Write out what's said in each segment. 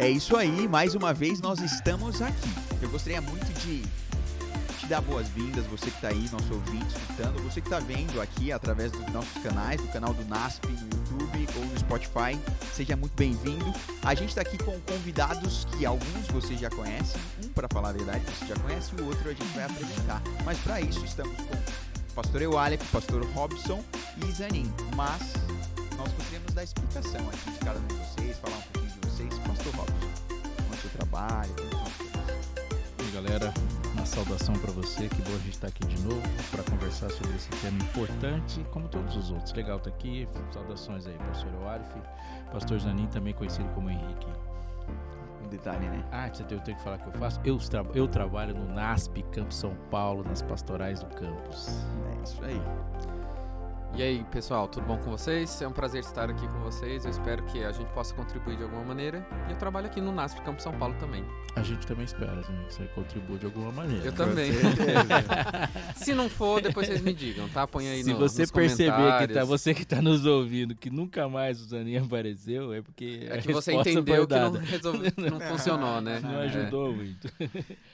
É isso aí, mais uma vez nós estamos aqui. Eu gostaria muito de te dar boas-vindas, você que está aí, nosso ouvinte, escutando, você que está vendo aqui através dos nossos canais, do canal do NASP no YouTube ou no Spotify, seja muito bem-vindo. A gente está aqui com convidados que alguns você já conhece, um para falar a verdade você já conhece, o outro a gente vai apresentar. Mas para isso estamos com o pastor Eualep, pastor Robson e Zanin. Mas nós gostaríamos dar explicação aqui de cada um de vocês, falar um vocês. Pastor Robson, como o seu trabalho? E aí, galera, uma saudação para você. Que bom a gente estar aqui de novo para conversar sobre esse tema importante, como todos os outros. Legal estar aqui. Saudações aí, pastor Oarif, pastor Zanin, também conhecido como Henrique. Um detalhe, né? Ah, você tem, eu tenho que falar que eu faço? Eu, tra eu trabalho no NASP, Campo São Paulo, nas pastorais do campus. É isso aí. E aí, pessoal, tudo bom com vocês? É um prazer estar aqui com vocês. Eu espero que a gente possa contribuir de alguma maneira. E eu trabalho aqui no NASP Campo São Paulo também. A gente também espera que você contribua de alguma maneira. Eu também. Se não for, depois vocês me digam, tá? Põe aí Se no, você nos perceber que tá, você que tá nos ouvindo, que nunca mais o Zanin apareceu, é porque É a que você entendeu que não, resolve- que não funcionou, né? Não É. ajudou muito.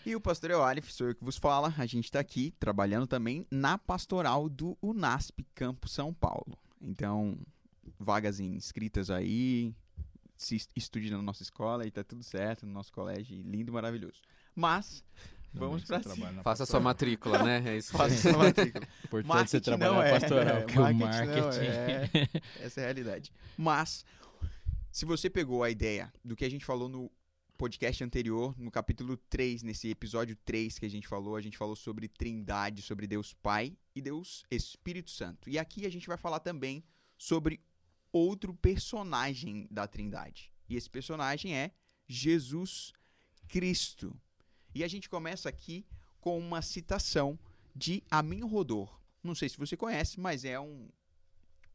E o pastor Eualif, sou eu que vos fala. A gente está aqui trabalhando também na pastoral do UNASP Campo São Paulo. Então, vagas inscritas aí, se est- estude na nossa escola e tá tudo certo, no nosso colégio, lindo, maravilhoso. Mas, vamos Você pra na Faça a sua matrícula, né? É isso. faça sua matrícula. Importante Marketing você trabalhar não é, pastoral, é, porque o marketing marketing. não é. Essa é a realidade. Mas, se você pegou a ideia do que a gente falou no podcast anterior, no capítulo 3, nesse episódio 3 que a gente falou, a gente falou sobre Trindade, sobre Deus Pai e Deus Espírito Santo. E aqui a gente vai falar também sobre outro personagem da Trindade. E esse personagem é Jesus Cristo. E a gente começa aqui com uma citação de Amin Rodor. Não sei se você conhece, mas é um,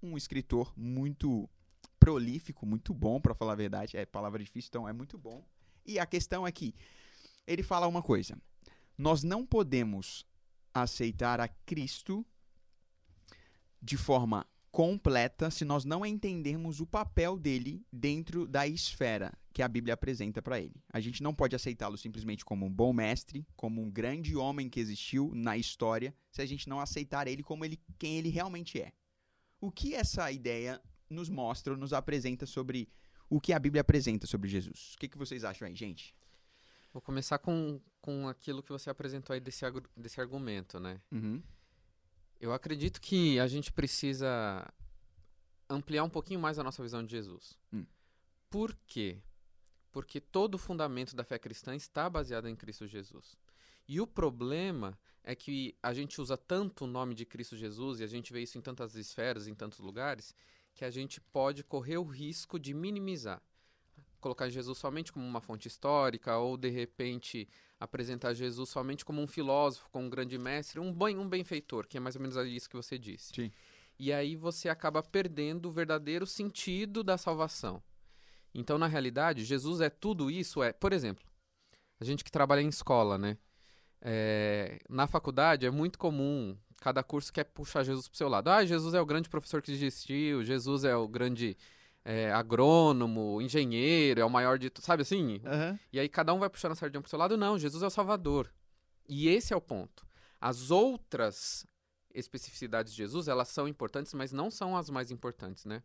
um escritor muito prolífico, muito bom, para falar a verdade. É palavra difícil, então é muito bom. E a questão é que ele fala uma coisa: nós não podemos aceitar a Cristo de forma completa se nós não entendermos o papel dele dentro da esfera que a Bíblia apresenta para ele. A gente não pode aceitá-lo simplesmente como um bom mestre, como um grande homem que existiu na história, se a gente não aceitar ele como ele, quem ele realmente é. O que essa ideia nos mostra, nos apresenta sobre o que a Bíblia apresenta sobre Jesus? O que, que vocês acham aí, gente? Vou começar com, com aquilo que você apresentou aí desse, desse argumento, né? Uhum. Eu acredito que a gente precisa ampliar um pouquinho mais a nossa visão de Jesus. Hum. Por quê? Porque todo o fundamento da fé cristã está baseado em Cristo Jesus. E o problema é que a gente usa tanto o nome de Cristo Jesus e a gente vê isso em tantas esferas, em tantos lugares, que a gente pode correr o risco de minimizar. Colocar Jesus somente como uma fonte histórica ou, de repente, apresentar Jesus somente como um filósofo, como um grande mestre, um, bem, um benfeitor, que é mais ou menos isso que você disse. Sim. E aí você acaba perdendo o verdadeiro sentido da salvação. Então, na realidade, Jesus é tudo isso. É, por exemplo, a gente que trabalha em escola, né? É, na faculdade é muito comum, cada curso quer puxar Jesus pro seu lado. Ah, Jesus é o grande professor que existiu, Jesus é o grande é, agrônomo, engenheiro, é o maior de... Sabe assim? Aham. E aí cada um vai puxando a sardinha pro seu lado. Não, Jesus é o Salvador. E esse é o ponto. As outras especificidades de Jesus, elas são importantes, mas não são as mais importantes, né?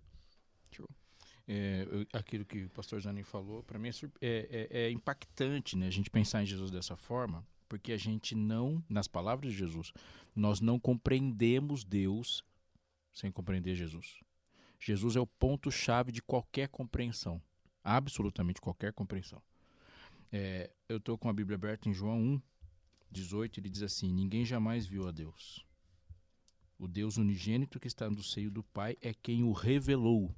É, eu- aquilo que o pastor Zanin falou, para mim é, é- é- é impactante né, a gente pensar em Jesus dessa forma, porque a gente não, nas palavras de Jesus, nós não compreendemos Deus sem compreender Jesus. Jesus é o ponto-chave de qualquer compreensão, absolutamente qualquer compreensão. É, eu estou com a Bíblia aberta em João 1, 18, ele diz assim: Ninguém jamais viu a Deus. O Deus unigênito que está no seio do Pai é quem o revelou.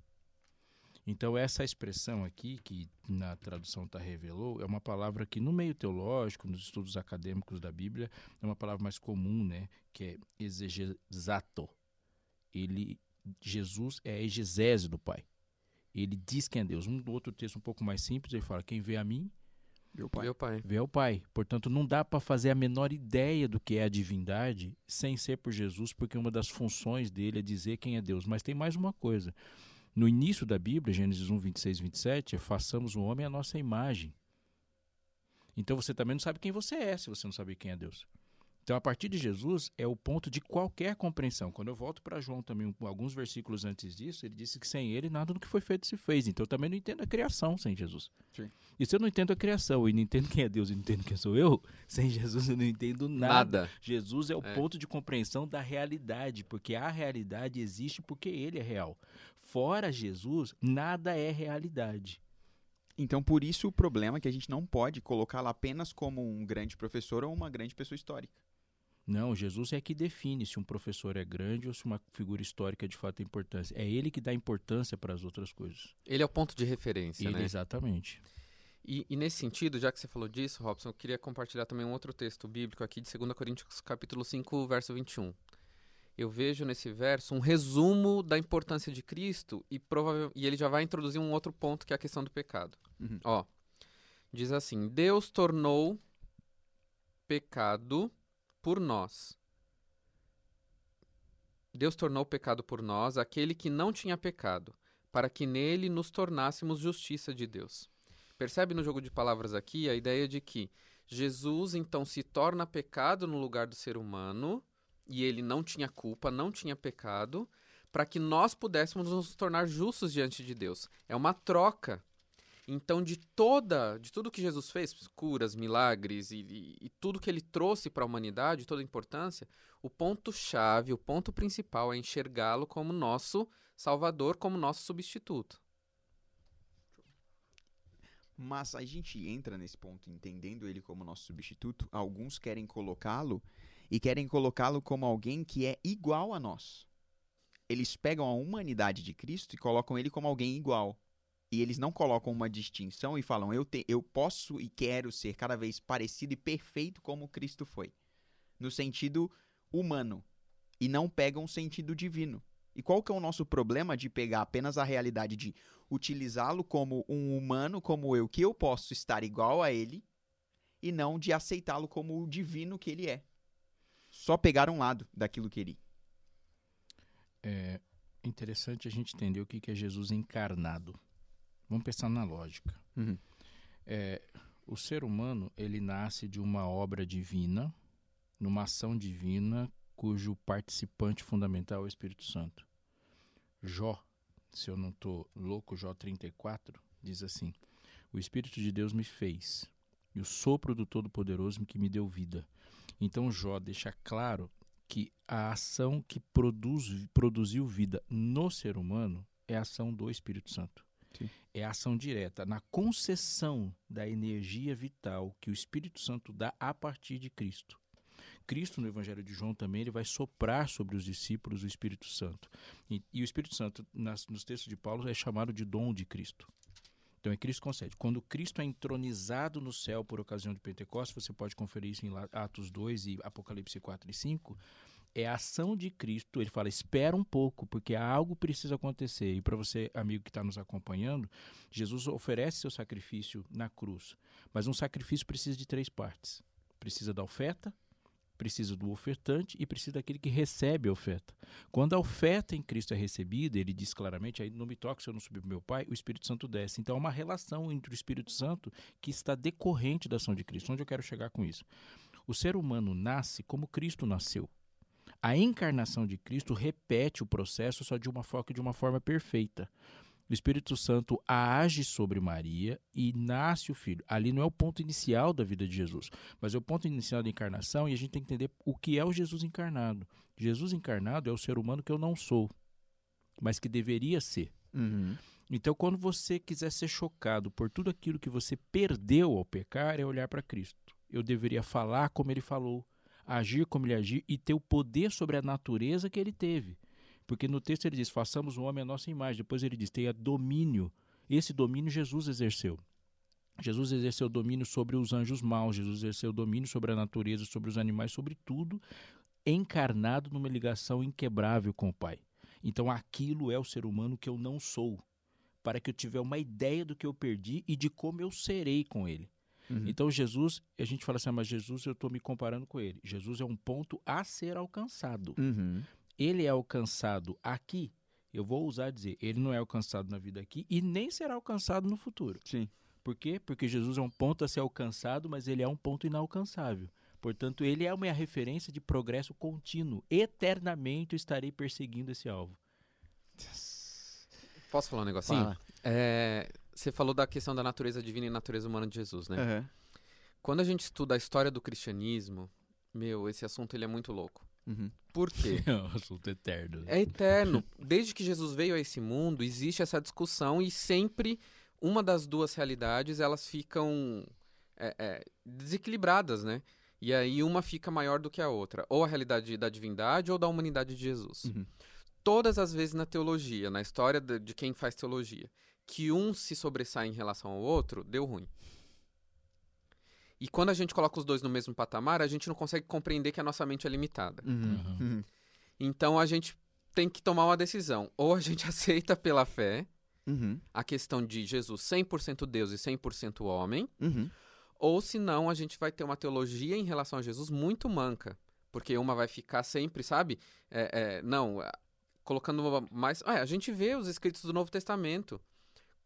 Então, essa expressão aqui, que na tradução está revelou, é uma palavra que no meio teológico, nos estudos acadêmicos da Bíblia, é uma palavra mais comum, né? Que é exegesato. Ele, Jesus é a exegese do Pai. Ele diz quem é Deus. Um outro texto um pouco mais simples, ele fala, quem vê a mim, Meu pai. Meu pai. vê ao Pai. Portanto, não dá para fazer a menor ideia do que é a divindade sem ser por Jesus, porque uma das funções dele é dizer quem é Deus. Mas tem mais uma coisa. No início da Bíblia, Gênesis 1, 26 e 27, é façamos o homem à nossa imagem. Então você também não sabe quem você é se você não sabe quem é Deus. Então, a partir de Jesus é o ponto de qualquer compreensão. Quando eu volto para João também, alguns versículos antes disso, ele disse que sem ele nada do que foi feito se fez. Então, eu também não entendo a criação sem Jesus. Sim. E se eu não entendo a criação e não entendo quem é Deus e não entendo quem sou eu, sem Jesus eu não entendo nada. Nada. Jesus é o É. ponto de compreensão da realidade, porque a realidade existe porque ele é real. Fora Jesus, nada é realidade. Então, por isso o problema é que a gente não pode colocá-lo apenas como um grande professor ou uma grande pessoa histórica. Não, Jesus é que define se um professor é grande ou se uma figura histórica de fato tem importância. É ele que dá importância para as outras coisas. Ele é o ponto de referência, Ele, né? exatamente. E, e nesse sentido, já que você falou disso, Robson, eu queria compartilhar também um outro texto bíblico aqui de 2 Coríntios capítulo 5, verso 21. Eu vejo nesse verso um resumo da importância de Cristo e, e ele já vai introduzir um outro ponto que é a questão do pecado. Uhum. Ó, diz assim: Deus tornou pecado por nós. Deus tornou pecado por nós aquele que não tinha pecado, para que nele nos tornássemos justiça de Deus. Percebe no jogo de palavras aqui a ideia de que Jesus então se torna pecado no lugar do ser humano, e ele não tinha culpa, não tinha pecado, para que nós pudéssemos nos tornar justos diante de Deus. É uma troca. Então, de toda, de tudo que Jesus fez, curas, milagres e, e- e tudo que ele trouxe para a humanidade, toda a importância, o ponto chave, o ponto principal é enxergá-lo como nosso Salvador, como nosso substituto. Mas a gente entra nesse ponto entendendo ele como nosso substituto. Alguns querem colocá-lo e querem colocá-lo como alguém que é igual a nós. Eles pegam a humanidade de Cristo e colocam ele como alguém igual. E eles não colocam uma distinção e falam, eu, te- eu posso e quero ser cada vez parecido e perfeito como Cristo foi. No sentido humano. E não pegam o sentido divino. E qual que é o nosso problema de pegar apenas a realidade de utilizá-lo como um humano como eu, que eu posso estar igual a ele, e não de aceitá-lo como o divino que ele é. Só pegar um lado daquilo que ele. É interessante a gente entender o que que é Jesus encarnado. Vamos pensar na lógica. Uhum. É, o ser humano ele nasce de uma obra divina, numa ação divina, cujo participante fundamental é o Espírito Santo. Jó, se eu não estou louco, Jó 34, diz assim: O Espírito de Deus me fez, e o sopro do Todo-Poderoso que me deu vida. Então Jó deixa claro que a ação que produz, produziu vida no ser humano é a ação do Espírito Santo. Sim. É a ação direta na concessão da energia vital que o Espírito Santo dá a partir de Cristo. Cristo, no Evangelho de João, também ele vai soprar sobre os discípulos o Espírito Santo. E, e o Espírito Santo, nas- nos textos de Paulo, é chamado de dom de Cristo. Então é Cristo concede. Quando Cristo é entronizado no céu por ocasião de Pentecostes, você pode conferir isso em Atos 2 e Apocalipse 4 e 5, é a ação de Cristo. Ele fala: espera um pouco, porque algo precisa acontecer. E para você, amigo que está nos acompanhando, Jesus oferece seu sacrifício na cruz. Mas um sacrifício precisa de três partes: precisa da oferta, precisa do ofertante e precisa daquele que recebe a oferta. Quando a oferta em Cristo é recebida, ele diz claramente: aí não me toque se eu não subir para meu Pai, o Espírito Santo desce. Então há uma relação entre o Espírito Santo que está decorrente da ação de Cristo. Onde eu quero chegar com isso? O ser humano nasce como Cristo nasceu. A encarnação de Cristo repete o processo só de uma forma, de uma forma perfeita. O Espírito Santo age sobre Maria e nasce o Filho. Ali não é o ponto inicial da vida de Jesus, mas é o ponto inicial da encarnação e a gente tem que entender o que é o Jesus encarnado. Jesus encarnado é o ser humano que eu não sou, mas que deveria ser. Então, quando você quiser ser chocado por tudo aquilo que você perdeu ao pecar, é olhar para Cristo. Eu deveria falar como ele falou, agir como ele agiu e ter o poder sobre a natureza que ele teve. Porque no texto ele diz: façamos o homem à nossa imagem. Depois ele diz: tenha domínio. Esse domínio Jesus exerceu. Jesus exerceu domínio sobre os anjos maus, Jesus exerceu domínio sobre a natureza, sobre os animais, sobre tudo, encarnado numa ligação inquebrável com o Pai. Então aquilo é o ser humano que eu não sou, para que eu tiver uma ideia do que eu perdi e de como eu serei com ele. Uhum. Então Jesus, a gente fala assim, "Ah, mas Jesus eu estou me comparando com ele. Jesus é um ponto a ser alcançado. Uhum. Ele é alcançado aqui eu vou usar dizer, ele não é alcançado na vida aqui e nem será alcançado no futuro. Sim. Por quê? Porque Jesus é um ponto a ser alcançado, mas ele é um ponto inalcançável. Portanto, ele é uma referência de progresso contínuo. Eternamente eu estarei perseguindo esse alvo. Posso falar um negocinho? Fala. É, você falou da questão da natureza divina e natureza humana de Jesus, né? Aham. Quando a gente estuda a história do cristianismo, meu, esse assunto ele é muito louco. Uhum. Por quê? É um assunto eterno. É eterno. Desde que Jesus veio a esse mundo, existe essa discussão e sempre uma das duas realidades elas ficam é, é, desequilibradas, né? E aí uma fica maior do que a outra, ou a realidade da divindade ou da humanidade de Jesus. Uhum. Todas as vezes na teologia, na história de, de quem faz teologia, que um se sobressai em relação ao outro, deu ruim. E quando a gente coloca os dois no mesmo patamar, a gente não consegue compreender que a nossa mente é limitada. Uhum. Uhum. Uhum. Então a gente tem que tomar uma decisão. Ou a gente aceita pela fé Uhum. a questão de Jesus 100% Deus e 100% homem, Uhum. ou senão a gente vai ter uma teologia em relação a Jesus muito manca. Porque uma vai ficar sempre, sabe? É, é, não, é, colocando mais. Ah, a gente vê os escritos do Novo Testamento.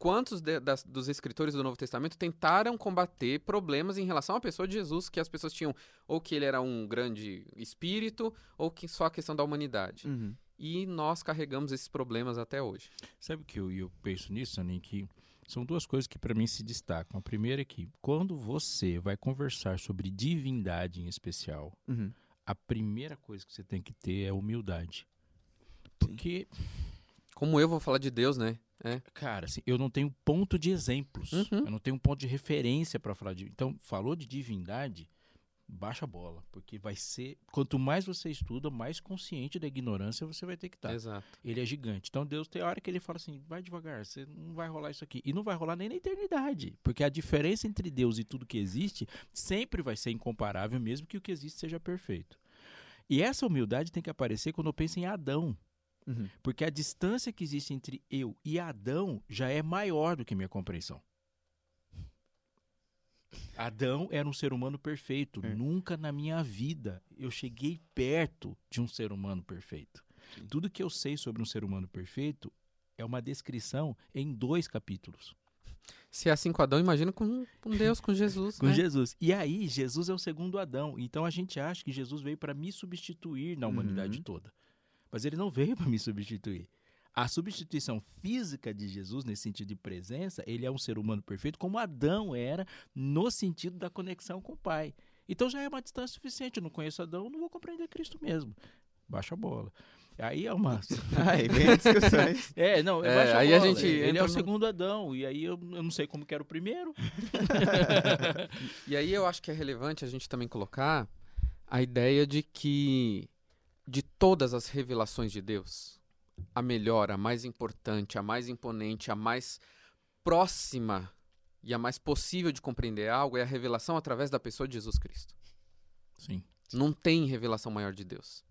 Quantos de- das- dos escritores do Novo Testamento tentaram combater problemas em relação à pessoa de Jesus, que as pessoas tinham ou que ele era um grande espírito, ou que só a questão da humanidade. Uhum. E nós carregamos esses problemas até hoje. Sabe o que eu, eu penso nisso, Anin? Que são duas coisas que para mim se destacam. A primeira é que quando você vai conversar sobre divindade em especial, Uhum. a primeira coisa que você tem que ter é humildade. Porque, Como eu vou falar de Deus, né? É. cara, assim, eu não tenho ponto de exemplos. Uhum. Eu não tenho ponto de referência para falar de. Então, falou de divindade, baixa a bola. Porque vai ser. Quanto mais você estuda, mais consciente da ignorância você vai ter que estar. Exato. Ele é gigante. Então Deus tem hora que ele fala assim: vai devagar, você não vai rolar isso aqui. E não vai rolar nem na eternidade. Porque a diferença entre Deus e tudo que existe sempre vai ser incomparável, mesmo que o que existe seja perfeito. E essa humildade tem que aparecer quando eu penso em Adão. Uhum. Porque a distância que existe entre eu e Adão já é maior do que minha compreensão. Adão era um ser humano perfeito. É. Nunca na minha vida eu cheguei perto de um ser humano perfeito. Sim. Tudo que eu sei sobre um ser humano perfeito é uma descrição em dois capítulos Se é assim com Adão, imagina com, com Deus, com Jesus. com né? Jesus. E aí, Jesus é o segundo Adão. Então a gente acha que Jesus veio para me substituir na humanidade Uhum. toda. Mas ele não veio para me substituir. A substituição física de Jesus, nesse sentido de presença, ele é um ser humano perfeito, como Adão era, no sentido da conexão com o Pai. Então já é uma distância suficiente. Eu não conheço Adão, não vou compreender Cristo mesmo. Baixa a bola. Aí é uma. Aí vem discussões. É, não, É, a aí a gente Ele é o no- segundo Adão, e aí eu, eu não sei como que era o primeiro. E aí eu acho que é relevante a gente também colocar a ideia de que de todas as revelações de Deus, a melhor, a mais importante, a mais imponente, a mais próxima e a mais possível de compreender algo é a revelação através da pessoa de Jesus Cristo. Sim. Não tem revelação maior de Deus.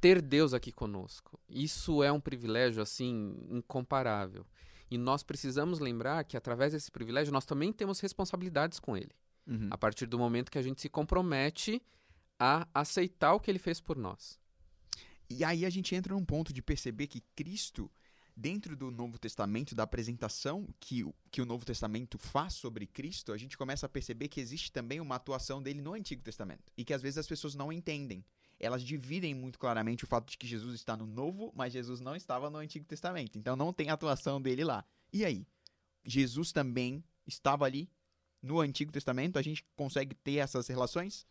Ter Deus aqui conosco, isso é um privilégio assim incomparável. E nós precisamos lembrar que através desse privilégio nós também temos responsabilidades com ele. Uhum. A partir do momento que a gente se compromete a aceitar o que ele fez por nós. E aí a gente entra num ponto de perceber que Cristo, dentro do Novo Testamento, da apresentação que, o- que o Novo Testamento faz sobre Cristo, a gente começa a perceber que existe também uma atuação dele no Antigo Testamento. E que às vezes as pessoas não entendem. Elas dividem muito claramente o fato de que Jesus está no Novo, mas Jesus não estava no Antigo Testamento. Então não tem atuação dele lá. E aí? Jesus também estava ali no Antigo Testamento? A gente consegue ter essas relações?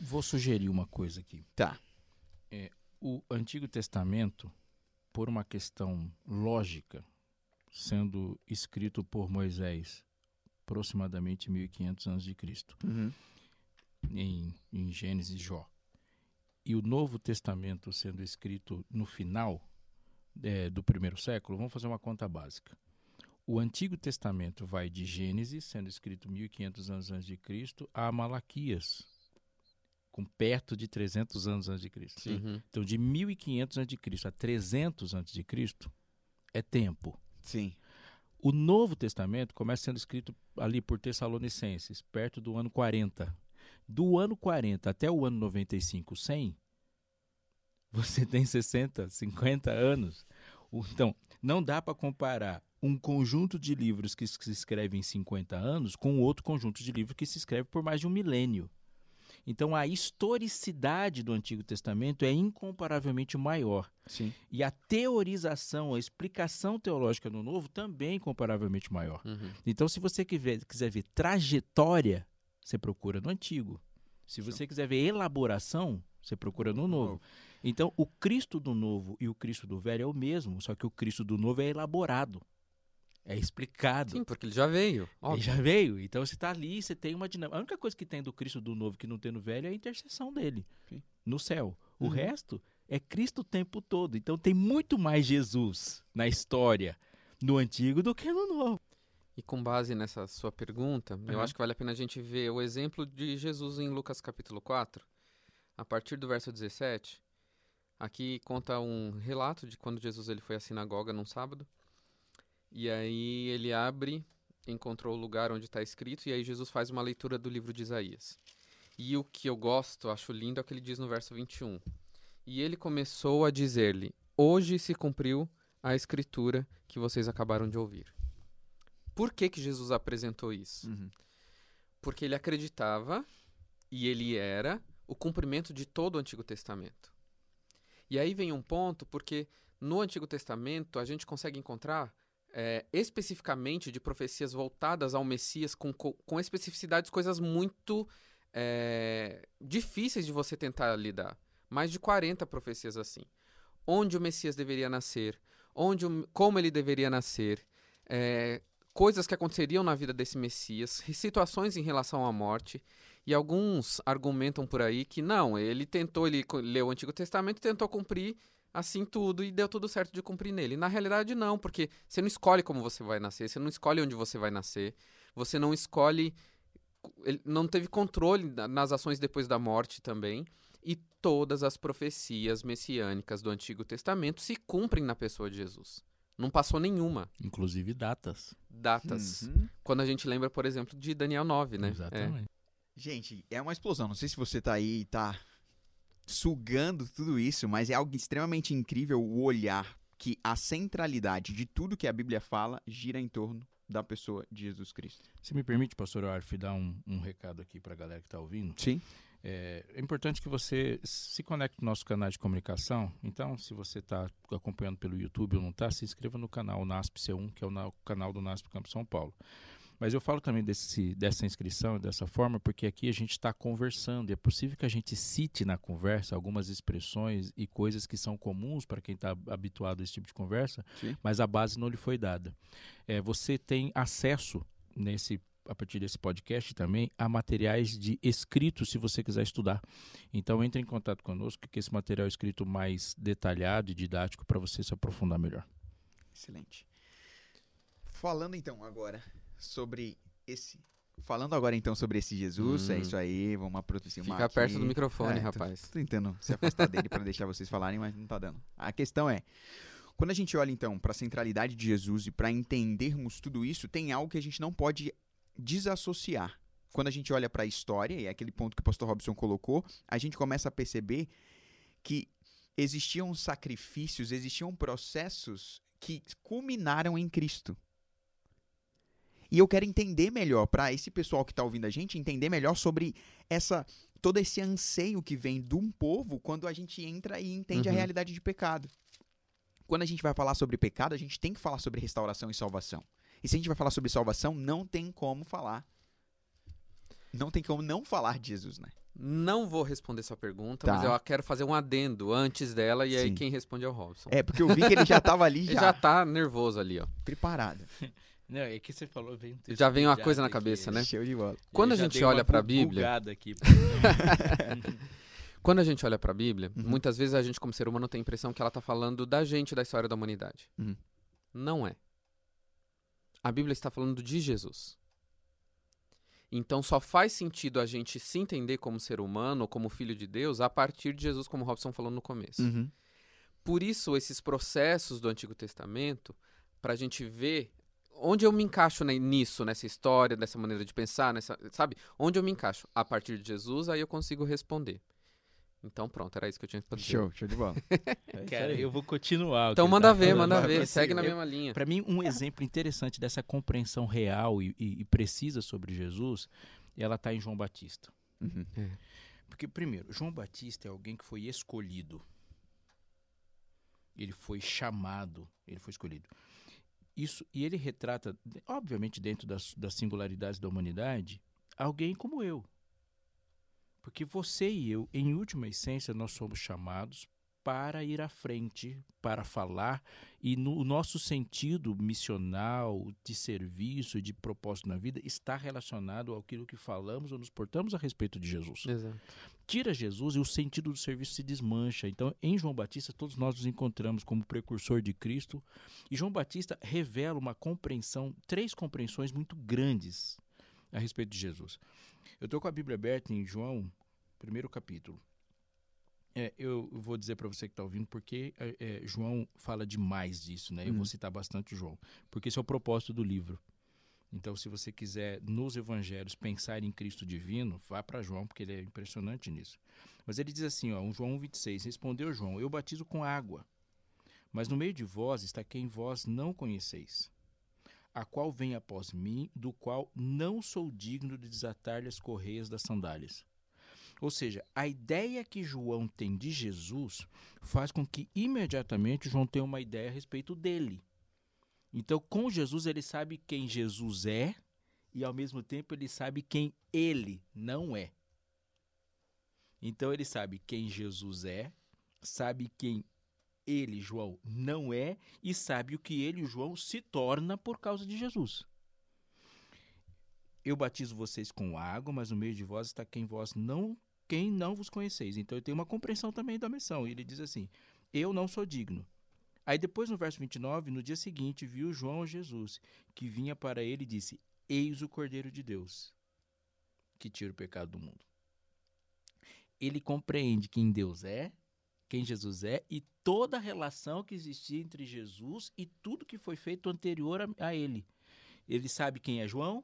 Vou sugerir uma coisa aqui. Tá. É, o Antigo Testamento, por uma questão lógica, sendo escrito por Moisés aproximadamente 1500 anos de Cristo, Uhum. em, em Gênesis e Jó, e o Novo Testamento sendo escrito no final é, do primeiro século, vamos fazer uma conta básica. O Antigo Testamento vai de Gênesis, sendo escrito 1500 anos antes de Cristo, a Malaquias, com perto de 300 anos antes de Cristo. Uhum. Então, de 1500 a.C. a 300 a.C. é tempo. Sim. O Novo Testamento começa sendo escrito ali por Tessalonicenses, perto do ano 40. Do ano 40 até o ano 95, 100, você tem 60, 50 anos. Então, não dá para comparar um conjunto de livros que se escreve em 50 anos com outro conjunto de livros que se escreve por mais de um milênio. Então, a historicidade do Antigo Testamento é incomparavelmente maior. Sim. E a teorização, a explicação teológica do Novo também é incomparavelmente maior. Uhum. Então, se você quiser, quiser ver trajetória, você procura no Antigo. Se você quiser ver elaboração, você procura no Novo. Então, o Cristo do Novo e o Cristo do Velho é o mesmo, só que o Cristo do Novo é elaborado. É explicado. Sim, porque ele já veio. Ele Óbvio. já veio. Então você está ali, você tem uma dinâmica. A única coisa que tem do Cristo do Novo que não tem no Velho é a intercessão dele Sim. no céu. O Uhum. resto é Cristo o tempo todo. Então tem muito mais Jesus na história no Antigo do que no Novo. E com base nessa sua pergunta, eu Uhum. acho que vale a pena a gente ver o exemplo de Jesus em Lucas capítulo 4, a partir do verso 17. Aqui conta um relato de quando Jesus ele foi à sinagoga num sábado. E aí ele abre, encontrou o lugar onde está escrito, e aí Jesus faz uma leitura do livro de Isaías. E o que eu gosto, acho lindo, é o que ele diz no verso 21. E ele começou a dizer-lhe: Hoje se cumpriu a escritura que vocês acabaram de ouvir. Por que, que Jesus apresentou isso? Uhum. Porque ele acreditava e ele era o cumprimento de todo o Antigo Testamento. E aí vem um ponto, porque no Antigo Testamento a gente consegue encontrar é, especificamente de profecias voltadas ao Messias com, co- com especificidades, coisas muito é, difíceis de você tentar lidar. Mais de 40 profecias assim. Onde o Messias deveria nascer, onde o- como ele deveria nascer, é, coisas que aconteceriam na vida desse Messias, situações em relação à morte. E alguns argumentam por aí que não, ele tentou, ele leu o Antigo Testamento e tentou cumprir assim tudo e deu tudo certo de cumprir nele. Na realidade, não, porque você não escolhe como você vai nascer, você não escolhe onde você vai nascer, você não escolhe. Ele não teve controle na- nas ações depois da morte também. E todas as profecias messiânicas do Antigo Testamento se cumprem na pessoa de Jesus. Não passou nenhuma. Inclusive datas. Datas. Uhum. Quando a gente lembra, por exemplo, de Daniel 9, né? É. Exatamente. Gente, é uma explosão. Não sei se você tá aí e tá sugando tudo isso, mas é algo extremamente incrível o olhar que a centralidade de tudo que a Bíblia fala gira em torno da pessoa de Jesus Cristo. Se me permite, pastor Arf, dar um, um recado aqui para a galera que está ouvindo. Sim. É, é importante que você se conecte no nosso canal de comunicação. Então, se você está acompanhando pelo YouTube ou não está, se inscreva no canal NASP C1, que é o na- canal do NASP Campo São Paulo. Mas eu falo também desse, dessa inscrição, dessa forma, porque aqui a gente está conversando. E é possível que a gente cite na conversa algumas expressões e coisas que são comuns para quem está habituado a esse tipo de conversa, Sim. mas a base não lhe foi dada. É, você tem acesso nesse a partir desse podcast também a materiais de escrito se você quiser estudar. Então entre em contato conosco que esse material é escrito mais detalhado e didático para você se aprofundar melhor. Excelente. Falando então agora sobre esse. Falando agora então sobre esse Jesus, é Hum. isso aí, vamos aproximar. Fica perto aqui. do microfone, É, tô- rapaz. Tô tentando se afastar dele para deixar vocês falarem, mas não tá dando. A questão é, quando a gente olha então para a centralidade de Jesus e para entendermos tudo isso, tem algo que a gente não pode desassociar. Quando a gente olha para a história, e é aquele ponto que o pastor Robson colocou, a gente começa a perceber que existiam sacrifícios, existiam processos que culminaram em Cristo. E eu quero entender melhor, para esse pessoal que está ouvindo a gente, entender melhor sobre essa todo esse anseio que vem de um povo quando a gente entra e entende a Uhum. realidade de pecado. Quando a gente vai falar sobre pecado, a gente tem que falar sobre restauração e salvação. E se a gente vai falar sobre salvação, não tem como falar. Não tem como não falar de Jesus, né? Não vou responder sua pergunta, Tá. mas eu quero fazer um adendo antes dela, e aí Sim. quem responde é o Robson. É, porque eu vi que ele já estava ali Ele já, já tá nervoso ali, ó. preparado. Não, é que você falou, veio um Já vem uma coisa na aqui, cabeça, né? Show de bola. Quando eu a gente olha pra bu- Bíblia- aqui. Quando a gente olha pra Bíblia, Uhum. muitas vezes a gente, como ser humano, tem a impressão que ela tá falando da gente, da história da humanidade. Uhum. Não é. A Bíblia está falando de Jesus. Então só faz sentido a gente se entender como ser humano, como filho de Deus, a partir de Jesus, como o Robson falou no começo. Uhum. Por isso, esses processos do Antigo Testamento, para a gente ver onde eu me encaixo né, nisso, nessa história, nessa maneira de pensar, nessa, sabe? Onde eu me encaixo? A partir de Jesus, aí eu consigo responder. Então pronto, era isso que eu tinha pra dizer. Show, show de bola. É Cara, eu vou continuar. Então que manda tá ver, falando, manda ver, assim, segue na eu- mesma linha. Para mim, um exemplo interessante dessa compreensão real e, e- e precisa sobre Jesus, ela está em João Batista. Uhum. Porque, primeiro, João Batista é alguém que foi escolhido. Ele foi chamado, ele foi escolhido. Isso, e ele retrata, obviamente, dentro das, das singularidades da humanidade, alguém como eu. Porque você e eu, em última essência, nós somos chamados para ir à frente, para falar, e no o nosso sentido missional, de serviço, de propósito na vida, está relacionado àquilo que falamos ou nos portamos a respeito de Jesus Exato. tira Jesus e o sentido do serviço se desmancha. Então, em João Batista, todos nós nos encontramos como precursor de Cristo. E João Batista revela uma compreensão, três compreensões muito grandes a respeito de Jesus. Eu estou com a Bíblia aberta em João, primeiro capítulo. É, eu vou dizer para você que está ouvindo porque é, é, João fala demais disso, né? Eu Uhum. vou citar bastante João, porque esse é o propósito do livro. Então, se você quiser nos evangelhos pensar em Cristo divino, vá para João, porque ele é impressionante nisso. Mas ele diz assim, ó, um João 1,26, respondeu João, eu batizo com água, mas no meio de vós está quem vós não conheceis, a qual vem após mim, do qual não sou digno de desatar-lhe as correias das sandálias. Ou seja, a ideia que João tem de Jesus faz com que imediatamente João tenha uma ideia a respeito dele. Então, com Jesus, ele sabe quem Jesus é e, ao mesmo tempo, ele sabe quem ele não é. Então, ele sabe quem Jesus é, sabe quem ele, João, não é e sabe o que ele, João, se torna por causa de Jesus. Eu batizo vocês com água, mas no meio de vós está quem vós não, quem não vos conheceis. Então, eu tenho uma compreensão também da missão. Ele diz assim: Eu não sou digno. Aí depois no verso 29, no dia seguinte, viu João Jesus, que vinha para ele e disse: Eis o Cordeiro de Deus, que tira o pecado do mundo. Ele compreende quem Deus é, quem Jesus é e toda a relação que existia entre Jesus e tudo que foi feito anterior a, a ele. Ele sabe quem é João,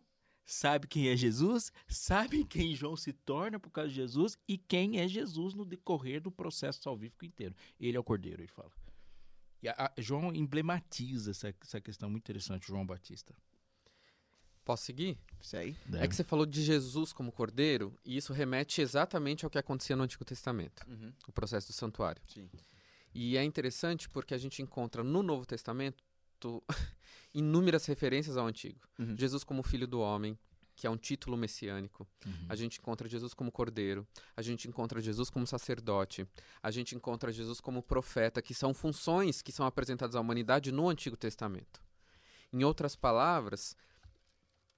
sabe quem é Jesus, sabe quem João se torna por causa de Jesus e quem é Jesus no decorrer do processo salvífico inteiro. Ele é o Cordeiro, ele fala. E a, a- João emblematiza essa, essa questão muito interessante, João Batista. Posso seguir? Isso aí. É que você falou de Jesus como cordeiro, e isso remete exatamente ao que acontecia no Antigo Testamento, Uhum. o processo do santuário. Sim. E é interessante porque a gente encontra no Novo Testamento inúmeras referências ao Antigo. Uhum. Jesus como filho do homem, que é um título messiânico. Uhum. A gente encontra Jesus como cordeiro, a gente encontra Jesus como sacerdote, a gente encontra Jesus como profeta, que são funções que são apresentadas à humanidade no Antigo Testamento. Em outras palavras,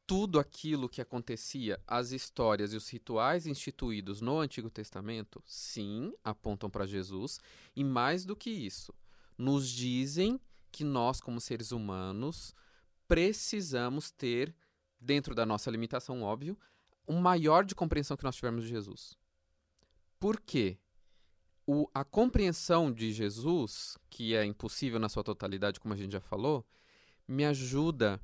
tudo aquilo que acontecia, as histórias e os rituais instituídos no Antigo Testamento, sim, apontam para Jesus, e mais do que isso, nos dizem que nós, como seres humanos, precisamos ter dentro da nossa limitação, óbvio, um maior de compreensão que nós tivemos de Jesus. Por quê? O, a compreensão de Jesus, que é impossível na sua totalidade, como a gente já falou, me ajuda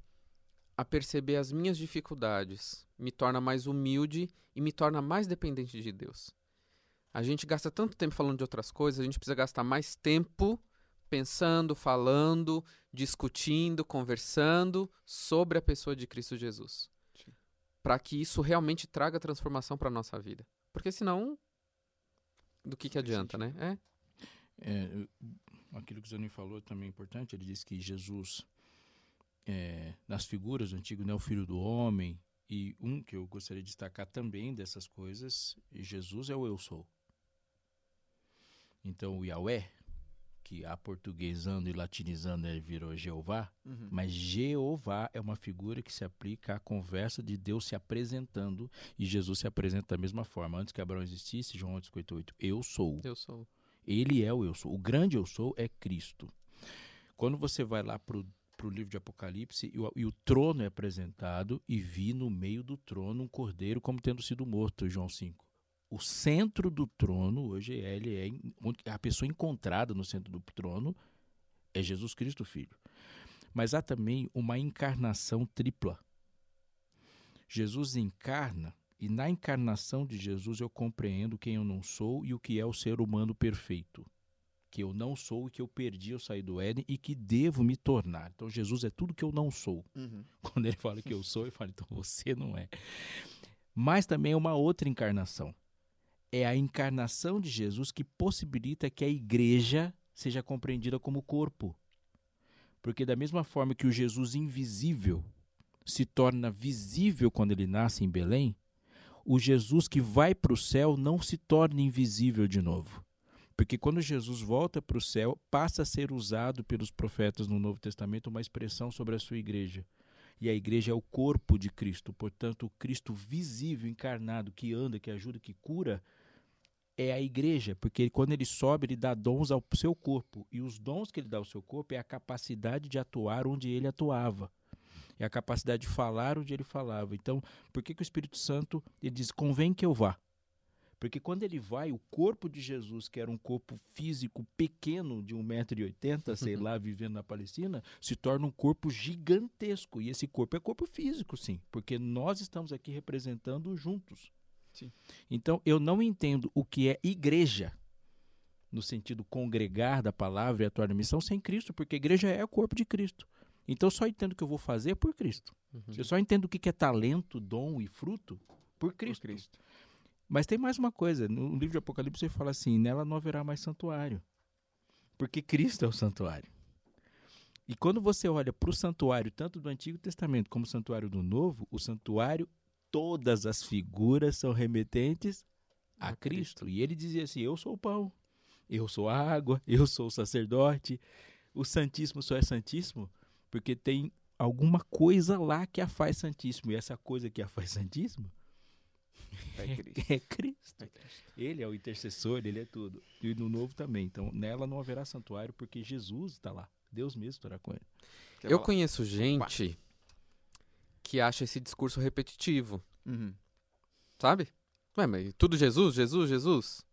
a perceber as minhas dificuldades, me torna mais humilde e me torna mais dependente de Deus. A gente gasta tanto tempo falando de outras coisas, a gente precisa gastar mais tempo pensando, falando, discutindo, conversando sobre a pessoa de Cristo Jesus. Para que isso realmente traga transformação para nossa vida. Porque senão, do que, que adianta, né? É. É, aquilo que o Zanin falou também é importante. Ele diz que Jesus, é, nas figuras do antigo, né, o filho do homem, e um que eu gostaria de destacar também dessas coisas, Jesus é o eu sou. Então o Yahweh, que aportuguesando e latinizando ele virou Jeová, Uhum. mas Jeová é uma figura que se aplica à conversa de Deus se apresentando e Jesus se apresenta da mesma forma. Antes que Abraão existisse, João 58, eu sou. Eu sou. Ele é o eu sou. O grande eu sou é Cristo. Quando você vai lá para o livro de Apocalipse e o, e o trono é apresentado e vi no meio do trono um cordeiro como tendo sido morto, João 5. O centro do trono, hoje, ele é a pessoa encontrada no centro do trono é Jesus Cristo, Filho. Mas há também uma encarnação tripla. Jesus encarna E na encarnação de Jesus eu compreendo quem eu não sou e o que é o ser humano perfeito. Que eu não sou e que eu perdi ao sair do Éden e que devo me tornar. Então Jesus é tudo que eu não sou. Uhum. Quando ele fala que eu sou, eu falo, então você não é. Mas também é uma outra encarnação. É a encarnação de Jesus que possibilita que a igreja seja compreendida como corpo. Porque, da mesma forma que o Jesus invisível se torna visível quando ele nasce em Belém, o Jesus que vai para o céu não se torna invisível de novo. Porque quando Jesus volta para o céu, passa a ser usado pelos profetas no Novo Testamento uma expressão sobre a sua igreja. E a igreja é o corpo de Cristo, portanto, o Cristo visível, encarnado, que anda, que ajuda, que cura, é a igreja, porque quando ele sobe, ele dá dons ao seu corpo. E os dons que ele dá ao seu corpo é a capacidade de atuar onde ele atuava. É a capacidade de falar onde ele falava. Então, por que, que o Espírito Santo ele diz: convém que eu vá? Porque quando ele vai, o corpo de Jesus, que era um corpo físico pequeno, de 1,80m, sei lá, vivendo na Palestina, se torna um corpo gigantesco. E esse corpo é corpo físico, sim, porque nós estamos aqui representando juntos. Sim. Então, eu não entendo o que é igreja, no sentido congregar da palavra e atuar na missão, sem Cristo, porque a igreja é o corpo de Cristo. Então, eu só entendo o que eu vou fazer por Cristo. Uhum. Eu só entendo o que é talento, dom e fruto por Cristo. Por Cristo. Mas tem mais uma coisa. No livro de Apocalipse ele fala assim: nela não haverá mais santuário. Porque Cristo é o santuário. E quando você olha para o santuário, tanto do Antigo Testamento como o santuário do Novo, o santuário, todas as figuras são remetentes a, A Cristo. Cristo. E ele dizia assim: Eu sou o pão, eu sou a água, eu sou o sacerdote. O Santíssimo só é Santíssimo porque tem alguma coisa lá que a faz Santíssimo. E essa coisa que a faz Santíssimo É Cristo. é Cristo. É Cristo. Ele é o intercessor, ele é tudo. E no novo também. Então, nela não haverá santuário, porque Jesus está lá. Deus mesmo estará com ele. Eu conheço gente que acha esse discurso repetitivo, Uhum. sabe? Ué, mas tudo Jesus, Jesus, Jesus.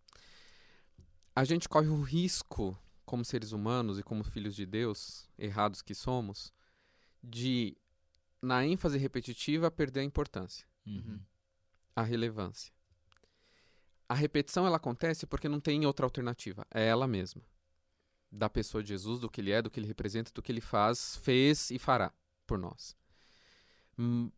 A gente corre o risco, como seres humanos e como filhos de Deus, errados que somos, de, na ênfase repetitiva, perder a importância, Uhum. a relevância. A repetição ela acontece porque não tem outra alternativa, é ela mesma. Da pessoa de Jesus, do que ele é, do que ele representa, do que ele faz, fez e fará por nós.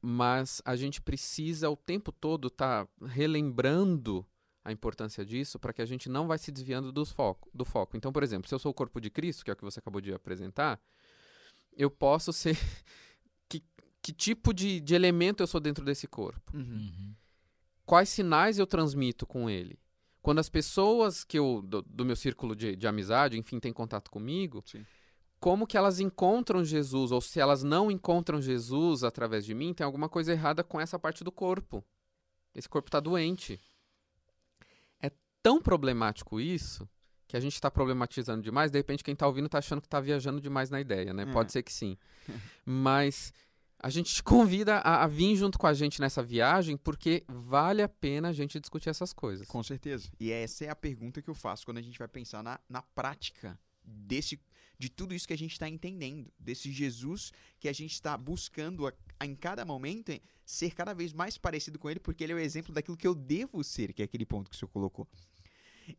Mas a gente precisa o tempo todo estar relembrando a importância disso para que a gente não vai se desviando dos foco, do foco. Então, por exemplo, se eu sou o corpo de Cristo, que é o que você acabou de apresentar, eu posso ser. que, que tipo de, de elemento eu sou dentro desse corpo? Uhum. quais sinais eu transmito com ele. Quando as pessoas que eu, do, do meu círculo de, de amizade, enfim, têm contato comigo, Sim. Como que elas encontram Jesus, ou se elas não encontram Jesus através de mim, tem alguma coisa errada com essa parte do corpo. Esse corpo está doente. É tão problemático isso que a gente está problematizando demais, de repente quem está ouvindo está achando que está viajando demais na ideia, né? É. Pode ser que sim. Mas a gente te convida a, a vir junto com a gente nessa viagem porque vale a pena a gente discutir essas coisas. Com certeza. E essa é a pergunta que eu faço quando a gente vai pensar na, na prática desse, de tudo isso que a gente está entendendo. Desse Jesus que a gente está buscando a- a, em cada momento ser cada vez mais parecido com ele, porque ele é o exemplo daquilo que eu devo ser, que é aquele ponto que o senhor colocou.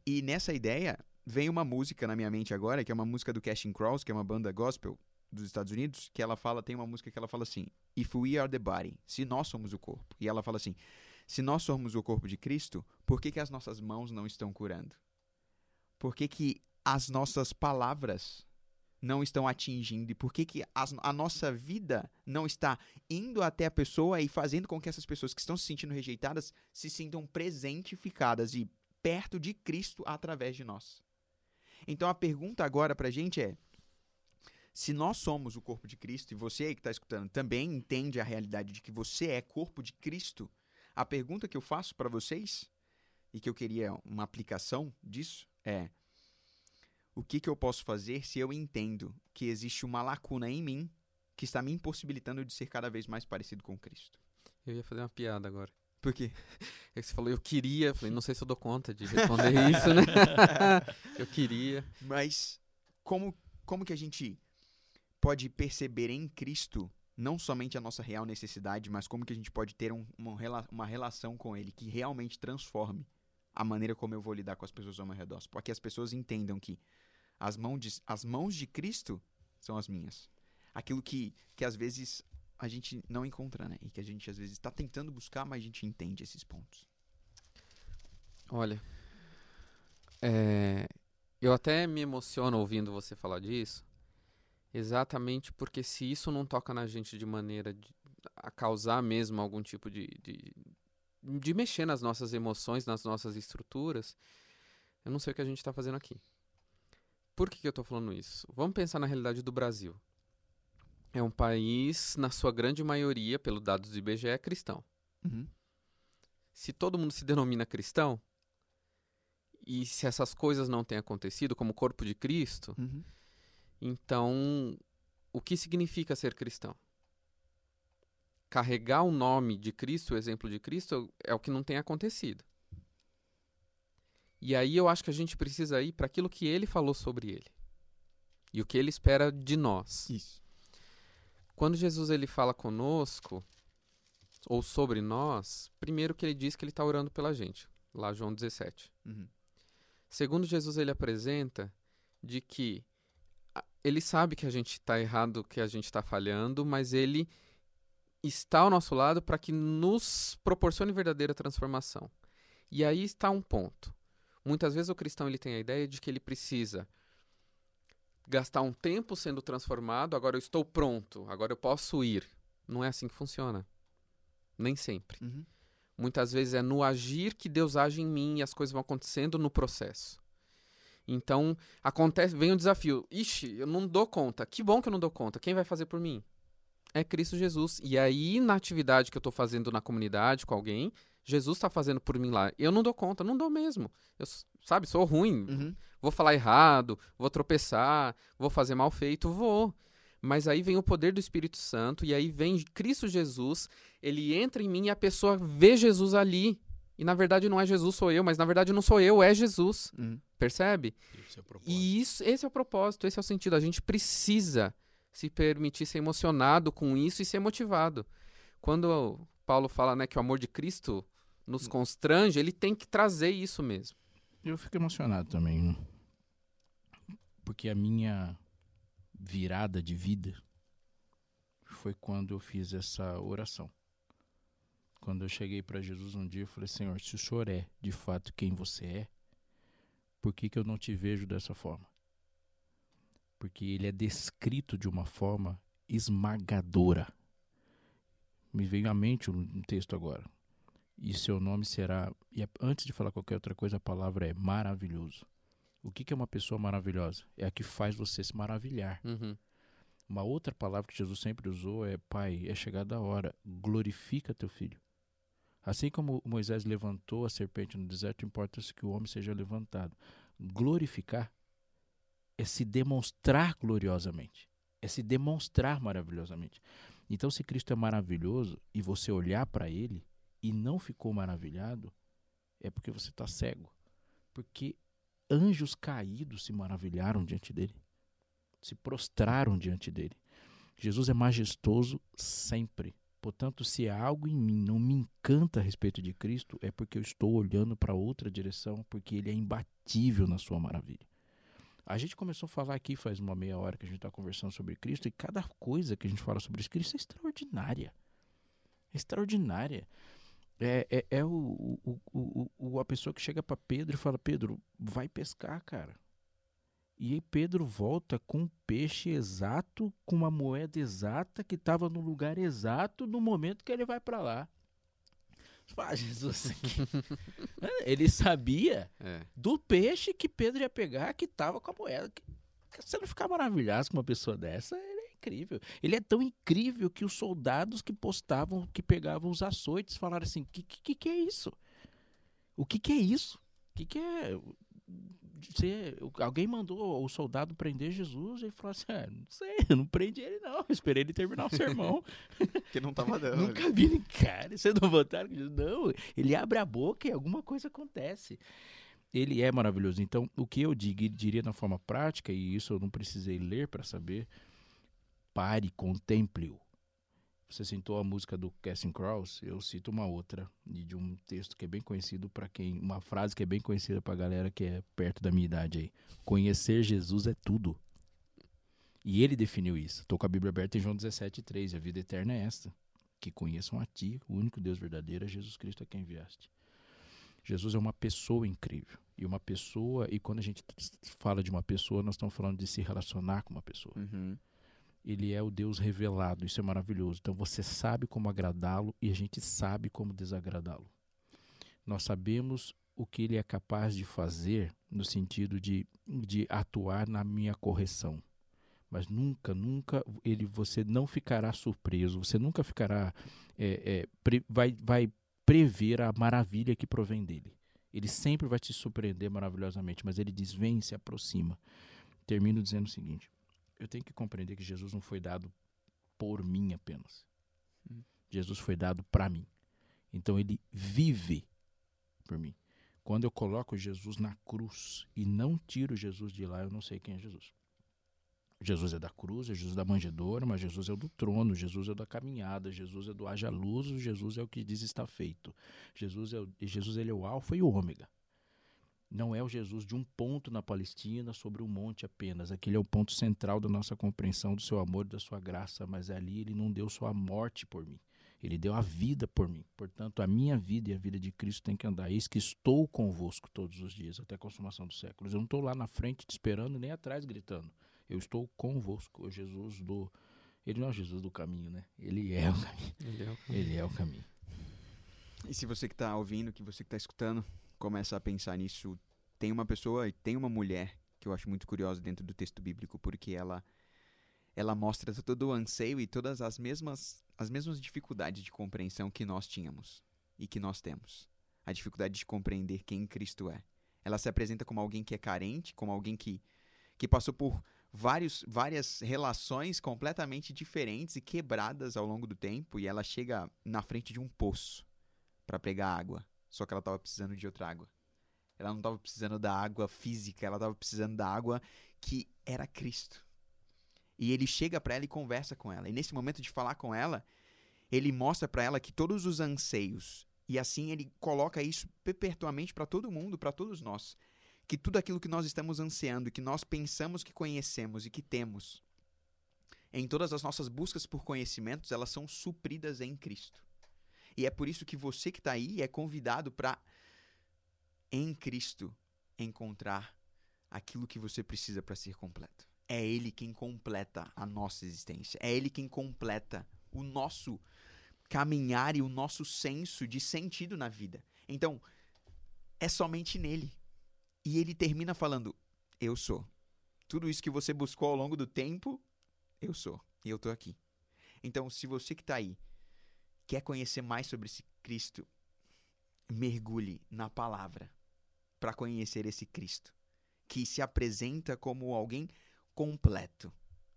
E nessa ideia, vem uma música na minha mente agora, que é uma música do Casting Crows, que é uma banda gospel dos Estados Unidos, que ela fala, tem uma música que ela fala assim: If we are the body, se nós somos o corpo. E ela fala assim: se nós somos o corpo de Cristo, por que, que as nossas mãos não estão curando? Por que, que as nossas palavras não estão atingindo? E por que, que as- a nossa vida não está indo até a pessoa e fazendo com que essas pessoas que estão se sentindo rejeitadas se sintam presentificadas e perto de Cristo através de nós? Então a pergunta agora pra gente é: se nós somos o corpo de Cristo e você aí que está escutando também entende a realidade de que você é corpo de Cristo, a pergunta que eu faço para vocês e que eu queria uma aplicação disso é: o que, que eu posso fazer se eu entendo que existe uma lacuna em mim que está me impossibilitando de ser cada vez mais parecido com Cristo? Eu ia fazer uma piada agora. Por quê? É que você falou, eu queria. Eu falei, não sei se eu dou conta de responder isso, né? eu queria. Mas como, como que a gente pode perceber em Cristo não somente a nossa real necessidade, mas como que a gente pode ter um- uma, uma relação com ele que realmente transforme a maneira como eu vou lidar com as pessoas ao meu redor. Para que as pessoas entendam que as mãos de, as mãos de Cristo são as minhas. Aquilo que, que às vezes a gente não encontra, né? E que a gente às vezes está tentando buscar, mas a gente entende esses pontos. Olha, é, eu até me emociono ouvindo você falar disso, exatamente porque se isso não toca na gente de maneira de, a causar mesmo algum tipo de, de, de mexer nas nossas emoções, nas nossas estruturas, eu não sei o que a gente está fazendo aqui. Por que, que eu estou falando isso? Vamos pensar na realidade do Brasil. É um país, na sua grande maioria, pelo dados do IBGE, é cristão se todo mundo se denomina cristão, e se essas coisas não têm acontecido, como o corpo de Cristo, Uhum. então o que significa ser cristão? Carregar o nome de Cristo, o exemplo de Cristo, é o que não tem acontecido. E aí eu acho que a gente precisa ir para aquilo que ele falou sobre ele. E o que ele espera de nós. Isso. Quando Jesus ele fala conosco ou sobre nós, primeiro que ele diz que ele está orando pela gente, lá João 17. Uhum. Segundo Jesus ele apresenta de que ele sabe que a gente está errado, que a gente está falhando, mas ele está ao nosso lado para que nos proporcione verdadeira transformação. E aí está um ponto. Muitas vezes o cristão ele tem a ideia de que ele precisa gastar um tempo sendo transformado, agora eu estou pronto, agora eu posso ir. Não é assim que funciona. Nem sempre. Uhum. Muitas vezes é no agir que Deus age em mim e as coisas vão acontecendo no processo. Então, acontece, vem o desafio. Ixi, eu não dou conta. Que bom que eu não dou conta. Quem vai fazer por mim? É Cristo Jesus. E aí, na atividade que eu estou fazendo na comunidade com alguém, Jesus está fazendo por mim lá. Eu não dou conta, não dou mesmo. Eu, sabe, sou ruim. Uhum. Vou falar errado, vou tropeçar, vou fazer mal feito, vou. Mas aí vem o poder do Espírito Santo e aí vem Cristo Jesus, ele entra em mim e a pessoa vê Jesus ali. E na verdade não é Jesus, sou eu, mas na verdade não sou eu, é Jesus. Uhum. Percebe? Esse é o propósito. E isso, esse é o propósito, esse é o sentido. A gente precisa se permitir ser emocionado com isso e ser motivado. Quando Paulo fala né, que o amor de Cristo nos constrange, ele tem que trazer isso mesmo. Eu fico emocionado também. né? Porque a minha virada de vida foi quando eu fiz essa oração. Quando eu cheguei para Jesus um dia, eu falei: Senhor, se o Senhor é de fato quem você é, por que, que eu não te vejo dessa forma? Porque ele é descrito de uma forma esmagadora. Me veio à mente um um texto agora. E seu nome será. E é- antes de falar qualquer outra coisa, a palavra é maravilhoso. O que, que é uma pessoa maravilhosa? É a que faz você se maravilhar. Uhum. Uma outra palavra que Jesus sempre usou é: Pai, é chegada a hora, glorifica teu filho. Assim como Moisés levantou a serpente no deserto, importa-se que o homem seja levantado. Glorificar é se demonstrar gloriosamente, é se demonstrar maravilhosamente. Então, se Cristo é maravilhoso e você olhar para ele e não ficou maravilhado, é porque você está cego. Porque anjos caídos se maravilharam diante dele, se prostraram diante dele. Jesus é majestoso sempre. Portanto, se algo em mim não me encanta a respeito de Cristo, é porque eu estou olhando para outra direção, porque ele é imbatível na sua maravilha. A gente começou a falar aqui faz uma meia hora que a gente está conversando sobre Cristo, e cada coisa que a gente fala sobre Cristo é extraordinária. É extraordinária. É, é, é o, o, o, o- a pessoa que chega para Pedro e fala: Pedro, vai pescar, cara. E aí Pedro volta com um peixe exato, com uma moeda exata que estava no lugar exato no momento que ele vai para lá. "Ah, Jesus, aqui." ele sabia É. do peixe que Pedro ia pegar que estava com a moeda. Você não ficar maravilhado com uma pessoa dessa, ele incrível. Ele é tão incrível que os soldados que postavam, que pegavam os açoites, falaram assim: que que, que é isso? O que, que é isso? O que, que é. Você, alguém mandou o soldado prender Jesus e ele falou assim: ah, não sei, eu não prendi ele, não. Eu esperei ele terminar o sermão. Porque não tava dando. Nunca vi nem cara. Vocês não votaram? Não, ele abre a boca e alguma coisa acontece. Ele é maravilhoso. Então, o que eu dig- diria na forma prática, e isso eu não precisei ler para saber, pare, contemple-o. Você citou a música do Casting Cross, eu cito uma outra, de um texto que é bem conhecido para quem. Uma frase que é bem conhecida pra galera que é perto da minha idade aí. Conhecer Jesus é tudo. E ele definiu isso. Estou com a Bíblia aberta em João 17,3. A vida eterna é esta: que conheçam a Ti, o único Deus verdadeiro, é Jesus Cristo a quem enviaste. Jesus é uma pessoa incrível. E uma pessoa, e quando a gente fala de uma pessoa, nós estamos falando de se relacionar com uma pessoa. Uhum. Ele é o Deus revelado, isso é maravilhoso. Então você sabe como agradá-lo e a gente sabe como desagradá-lo. Nós sabemos o que ele é capaz de fazer no sentido de, de atuar na minha correção. Mas nunca, nunca ele, você não ficará surpreso, você nunca ficará, é, é, pre, vai, vai prever a maravilha que provém dele. Ele sempre vai te surpreender maravilhosamente, mas ele diz: vem, se aproxima. Termino dizendo o seguinte: eu tenho que compreender que Jesus não foi dado por mim apenas. Hum. Jesus foi dado para mim. Então ele vive por mim. Quando eu coloco Jesus na cruz e não tiro Jesus de lá, eu não sei quem é Jesus. Jesus é da cruz, é Jesus da manjedoura, mas Jesus é o do trono, Jesus é da caminhada, Jesus é do haja luz, Jesus é o que diz está feito. Jesus é o, Jesus ele é o alfa e o ômega. Não é o Jesus de um ponto na Palestina sobre um monte apenas. Aquele é o ponto central da nossa compreensão do seu amor e da sua graça, mas ali ele não deu sua morte por mim. Ele deu a vida por mim. Portanto, a minha vida e a vida de Cristo tem que andar. Eis que estou convosco todos os dias, até a consumação dos séculos. Eu não estou lá na frente te esperando, nem atrás gritando. Eu estou convosco. O Jesus do. Ele não é o Jesus do caminho, né? Ele é o caminho. Ele é o caminho. Ele é o caminho. E se você que está ouvindo, que você que está escutando, começa a pensar nisso, tem uma pessoa e tem uma mulher que eu acho muito curiosa dentro do texto bíblico, porque ela ela mostra todo o anseio e todas as mesmas as mesmas dificuldades de compreensão que nós tínhamos e que nós temos. A dificuldade de compreender quem Cristo é. Ela se apresenta como alguém que é carente, como alguém que que passou por vários, várias relações completamente diferentes e quebradas ao longo do tempo, e ela chega na frente de um poço para pegar água. Só que ela estava precisando de outra água. Ela não estava precisando da água física, ela estava precisando da água que era Cristo. E ele chega para ela e conversa com ela. E nesse momento de falar com ela, ele mostra para ela que todos os anseios, e assim ele coloca isso perpetuamente para todo mundo, para todos nós, que tudo aquilo que nós estamos ansiando, que nós pensamos que conhecemos e que temos, em todas as nossas buscas por conhecimentos, elas são supridas em Cristo. E é por isso que você que está aí é convidado para, em Cristo, encontrar aquilo que você precisa para ser completo. É Ele quem completa a nossa existência. É Ele quem completa o nosso caminhar e o nosso senso de sentido na vida. Então, é somente nele. E ele termina falando: Eu sou. Tudo isso que você buscou ao longo do tempo, eu sou. E eu estou aqui. Então, se você que está aí quer conhecer mais sobre esse Cristo, mergulhe na palavra para conhecer esse Cristo, que se apresenta como alguém completo,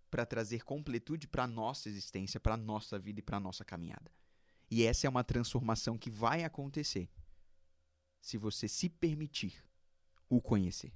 para trazer completude para a nossa existência, para a nossa vida e para a nossa caminhada. E essa é uma transformação que vai acontecer se você se permitir o conhecer.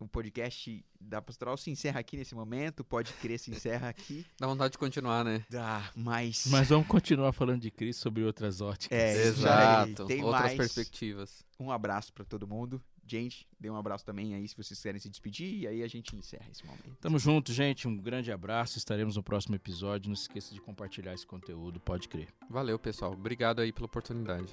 O podcast da Pastoral se encerra aqui nesse momento, pode crer, se encerra aqui. Dá vontade de continuar, né? Dá, mas. Mas vamos continuar falando de Cristo sobre outras óticas. É, exato. Tem outras mais... perspectivas. Um abraço para todo mundo. Gente, dê um abraço também aí se vocês querem se despedir e aí a gente encerra esse momento. Tamo junto, gente. Um grande abraço. Estaremos no próximo episódio. Não se esqueça de compartilhar esse conteúdo, pode crer. Valeu, pessoal. Obrigado aí pela oportunidade.